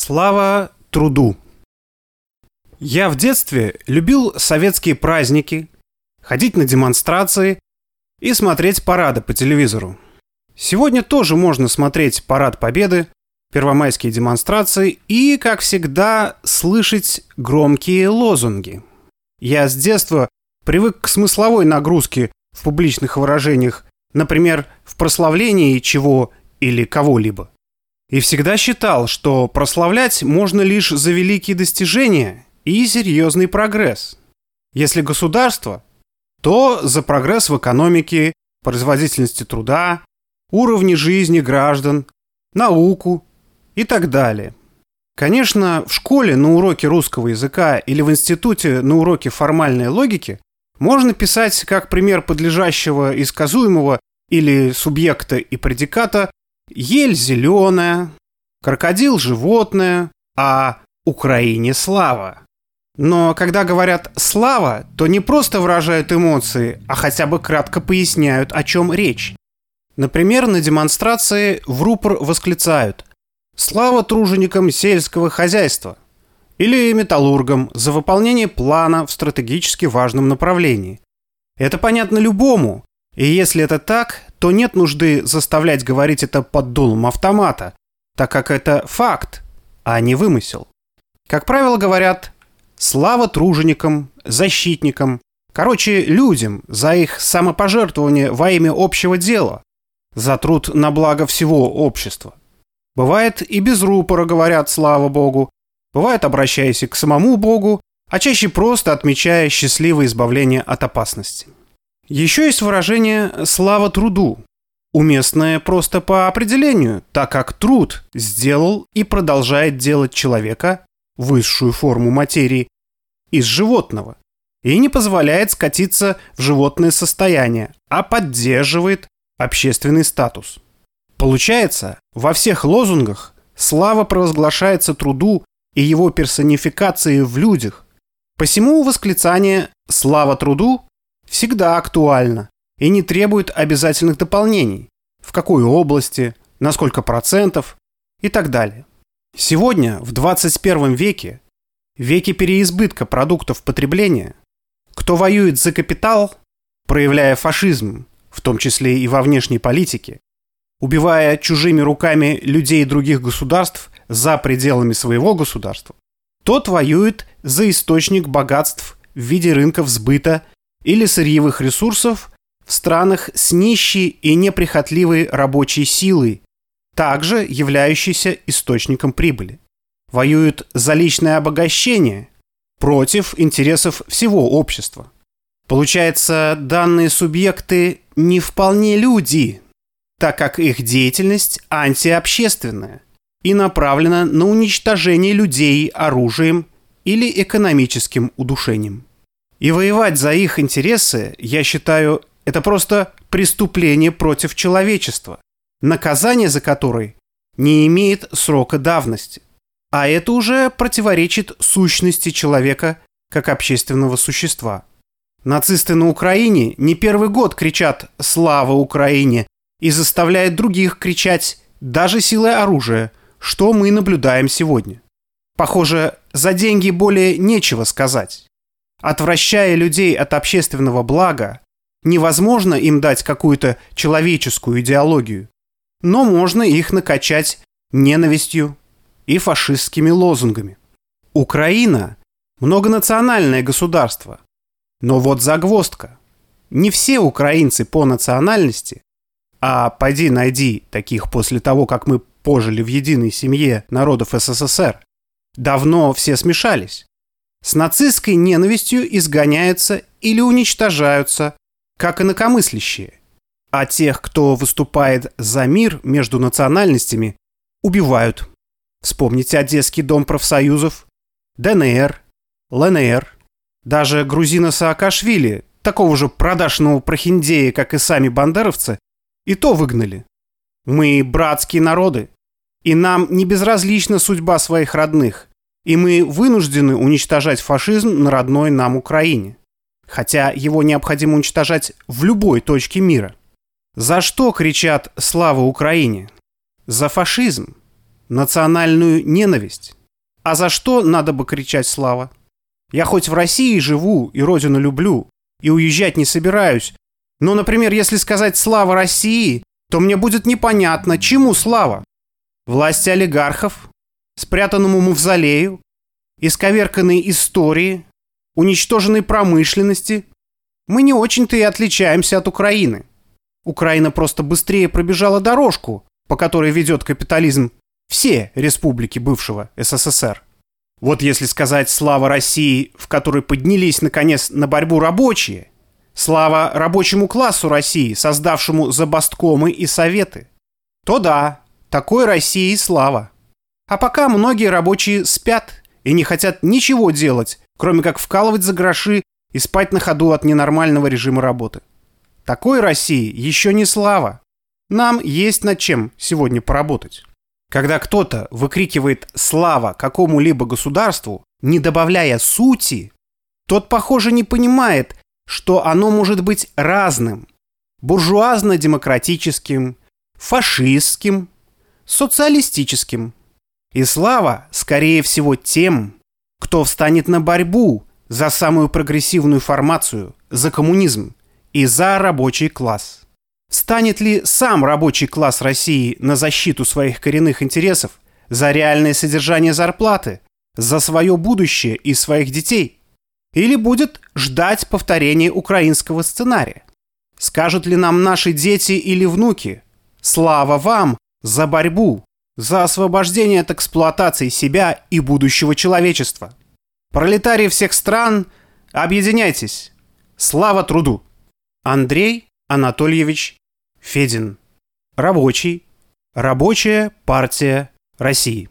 Слава труду! Я в детстве любил советские праздники, ходить на демонстрации и смотреть парады по телевизору. Сегодня тоже можно смотреть парад Победы, первомайские демонстрации и, как всегда, слышать громкие лозунги. Я с детства привык к смысловой нагрузке в публичных выражениях, например, в прославлении чего или кого-либо. И всегда считал, что прославлять можно лишь за великие достижения и серьезный прогресс. Если государство, то за прогресс в экономике, производительности труда, уровне жизни граждан, науку и так далее. Конечно, в школе на уроке русского языка или в институте на уроке формальной логики можно писать как пример подлежащего и сказуемого или субъекта и предиката ель зеленая, крокодил животное, а Украине слава. Но когда говорят «слава», то не просто выражают эмоции, а хотя бы кратко поясняют, о чем речь. Например, на демонстрации в рупор восклицают «Слава труженикам сельского хозяйства!» или металлургам за выполнение плана в стратегически важном направлении. Это понятно любому, и если это так, то нет нужды заставлять говорить это под дулом автомата, так как это факт, а не вымысел. Как правило, говорят «слава труженикам», «защитникам», короче, людям за их самопожертвование во имя общего дела, за труд на благо всего общества. Бывает и без рупора говорят «слава Богу», бывает обращаясь к самому Богу, а чаще просто отмечая счастливое избавление от опасности. Еще есть выражение «слава труду», уместное просто по определению, так как труд сделал и продолжает делать человека, высшую форму материи, из животного, и не позволяет скатиться в животное состояние, а поддерживает общественный статус. Получается, во всех лозунгах слава провозглашается труду и его персонификации в людях. Посему восклицание «слава труду» всегда актуально и не требует обязательных дополнений. В какой области, на сколько процентов и так далее. Сегодня, в 21 веке, веке переизбытка продуктов потребления, кто воюет за капитал, проявляя фашизм, в том числе и во внешней политике, убивая чужими руками людей других государств за пределами своего государства, тот воюет за источник богатств в виде рынков сбыта или сырьевых ресурсов в странах с нищей и неприхотливой рабочей силой, также являющейся источником прибыли. Воюют за личное обогащение против интересов всего общества. Получается, данные субъекты не вполне люди, так как их деятельность антиобщественная и направлена на уничтожение людей оружием или экономическим удушением. И воевать за их интересы, я считаю, это просто преступление против человечества, наказание за которое не имеет срока давности. А это уже противоречит сущности человека как общественного существа. Нацисты на Украине не первый год кричат «Слава Украине!» и заставляют других кричать даже силой оружия, что мы наблюдаем сегодня. Похоже, за деньги более нечего сказать. Отвращая людей от общественного блага, невозможно им дать какую-то человеческую идеологию, но можно их накачать ненавистью и фашистскими лозунгами. Украина – многонациональное государство. Но вот загвоздка. Не все украинцы по национальности, а поди найди таких после того, как мы пожили в единой семье народов СССР, давно все смешались с нацистской ненавистью изгоняются или уничтожаются, как инакомыслящие. А тех, кто выступает за мир между национальностями, убивают. Вспомните Одесский дом профсоюзов, ДНР, ЛНР. Даже грузина Саакашвили, такого же продажного прохиндея, как и сами бандеровцы, и то выгнали. Мы братские народы, и нам не безразлична судьба своих родных и мы вынуждены уничтожать фашизм на родной нам Украине. Хотя его необходимо уничтожать в любой точке мира. За что кричат «Слава Украине»? За фашизм. национальную ненависть. А за что надо бы кричать слава? Я хоть в России живу и родину люблю, и уезжать не собираюсь. Но, например, если сказать «слава России», то мне будет непонятно, чему слава. Власти олигархов, спрятанному мавзолею, исковерканной истории, уничтоженной промышленности. Мы не очень-то и отличаемся от Украины. Украина просто быстрее пробежала дорожку, по которой ведет капитализм все республики бывшего СССР. Вот если сказать «Слава России», в которой поднялись, наконец, на борьбу рабочие, слава рабочему классу России, создавшему забасткомы и советы, то да, такой России слава. А пока многие рабочие спят и не хотят ничего делать, кроме как вкалывать за гроши и спать на ходу от ненормального режима работы. Такой России еще не слава. Нам есть над чем сегодня поработать. Когда кто-то выкрикивает «слава» какому-либо государству, не добавляя сути, тот, похоже, не понимает, что оно может быть разным. Буржуазно-демократическим, фашистским, социалистическим. И слава, скорее всего, тем, кто встанет на борьбу за самую прогрессивную формацию, за коммунизм и за рабочий класс. Станет ли сам рабочий класс России на защиту своих коренных интересов, за реальное содержание зарплаты, за свое будущее и своих детей? Или будет ждать повторения украинского сценария? Скажут ли нам наши дети или внуки «Слава вам за борьбу, за освобождение от эксплуатации себя и будущего человечества»? Пролетарии всех стран, объединяйтесь! Слава труду! Андрей Анатольевич Федин. Рабочий. Рабочая партия России.